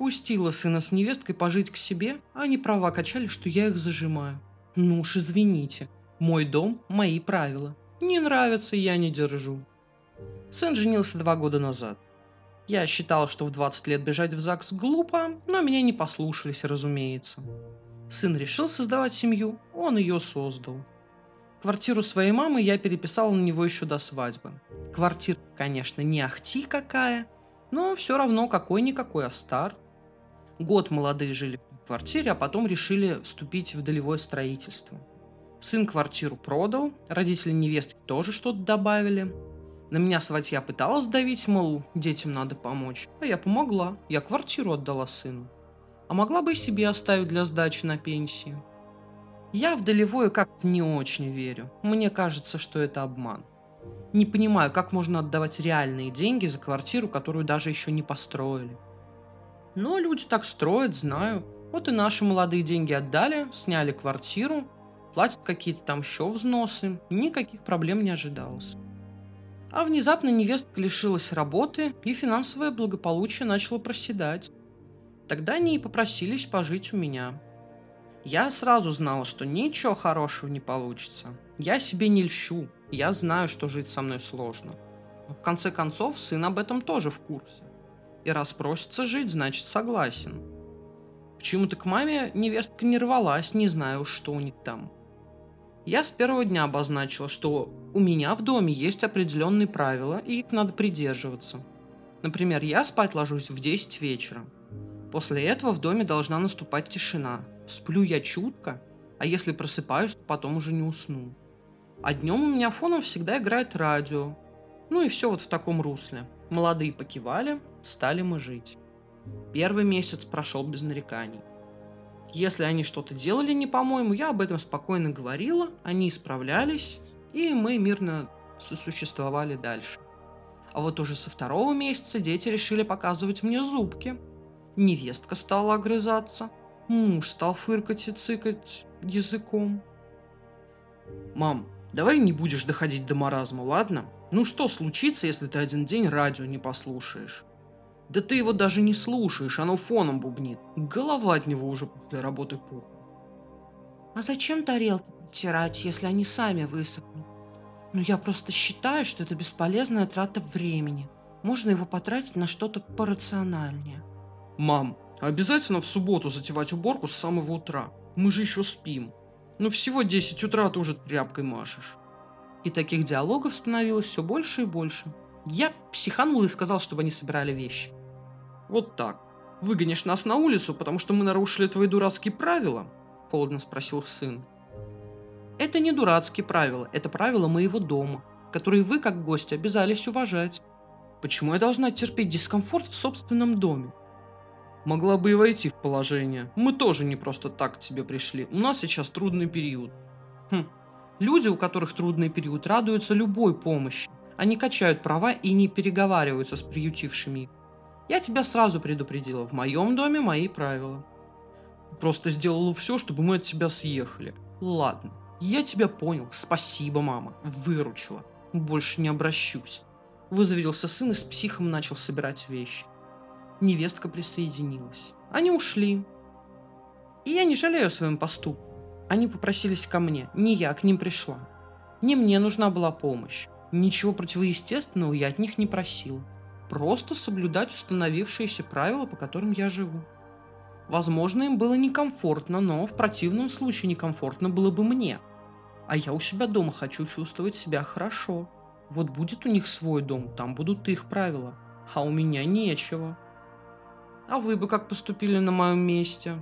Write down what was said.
Пустила сына с невесткой пожить к себе, а они права качали, что я их зажимаю. Ну уж извините, мой дом – мои правила. Не нравится, я не держу. Сын женился два года назад. Я считал, что в 20 лет бежать в ЗАГС глупо, но меня не послушались, разумеется. Сын решил создавать семью, он ее создал. Квартиру своей мамы я переписал на него еще до свадьбы. Квартира, конечно, не ахти какая, но все равно какой-никакой Астар. Год молодые жили в квартире, а потом решили вступить в долевое строительство. Сын квартиру продал, родители невестки тоже что-то добавили. На меня сватья пыталась давить, мол, детям надо помочь. А я помогла, я квартиру отдала сыну а могла бы и себе оставить для сдачи на пенсии. Я в долевое как-то не очень верю. Мне кажется, что это обман. Не понимаю, как можно отдавать реальные деньги за квартиру, которую даже еще не построили. Но люди так строят, знаю. Вот и наши молодые деньги отдали, сняли квартиру, платят какие-то там еще взносы, никаких проблем не ожидалось. А внезапно невестка лишилась работы, и финансовое благополучие начало проседать. Тогда они и попросились пожить у меня. Я сразу знала, что ничего хорошего не получится. Я себе не льщу. Я знаю, что жить со мной сложно. Но в конце концов, сын об этом тоже в курсе. И раз просится жить, значит согласен. Почему-то к маме невестка не рвалась, не знаю, что у них там. Я с первого дня обозначила, что у меня в доме есть определенные правила, и их надо придерживаться. Например, я спать ложусь в 10 вечера. После этого в доме должна наступать тишина. Сплю я чутко, а если просыпаюсь, то потом уже не усну. А днем у меня фоном всегда играет радио. Ну и все вот в таком русле. Молодые покивали, стали мы жить. Первый месяц прошел без нареканий. Если они что-то делали не по-моему, я об этом спокойно говорила, они исправлялись, и мы мирно сосуществовали дальше. А вот уже со второго месяца дети решили показывать мне зубки – Невестка стала огрызаться, муж стал фыркать и цыкать языком. «Мам, давай не будешь доходить до маразма, ладно? Ну что случится, если ты один день радио не послушаешь? Да ты его даже не слушаешь, оно фоном бубнит. Голова от него уже после работы пух. А зачем тарелки протирать, если они сами высохнут? Ну я просто считаю, что это бесполезная трата времени. Можно его потратить на что-то порациональнее. Мам, обязательно в субботу затевать уборку с самого утра. Мы же еще спим. Ну всего 10 утра ты уже тряпкой машешь. И таких диалогов становилось все больше и больше. Я психанул и сказал, чтобы они собирали вещи. Вот так. Выгонишь нас на улицу, потому что мы нарушили твои дурацкие правила? Холодно спросил сын. Это не дурацкие правила, это правила моего дома, которые вы, как гости, обязались уважать. Почему я должна терпеть дискомфорт в собственном доме? Могла бы и войти в положение. Мы тоже не просто так к тебе пришли. У нас сейчас трудный период. Хм. Люди, у которых трудный период, радуются любой помощи. Они качают права и не переговариваются с приютившими. Я тебя сразу предупредила. В моем доме мои правила. Просто сделала все, чтобы мы от тебя съехали. Ладно, я тебя понял. Спасибо, мама. Выручила. Больше не обращусь. Вызовелся сын и с психом начал собирать вещи невестка присоединилась. Они ушли. И я не жалею о своем поступке. Они попросились ко мне, не я к ним пришла. Не мне нужна была помощь. Ничего противоестественного я от них не просила. Просто соблюдать установившиеся правила, по которым я живу. Возможно, им было некомфортно, но в противном случае некомфортно было бы мне. А я у себя дома хочу чувствовать себя хорошо. Вот будет у них свой дом, там будут их правила. А у меня нечего. А вы бы как поступили на моем месте?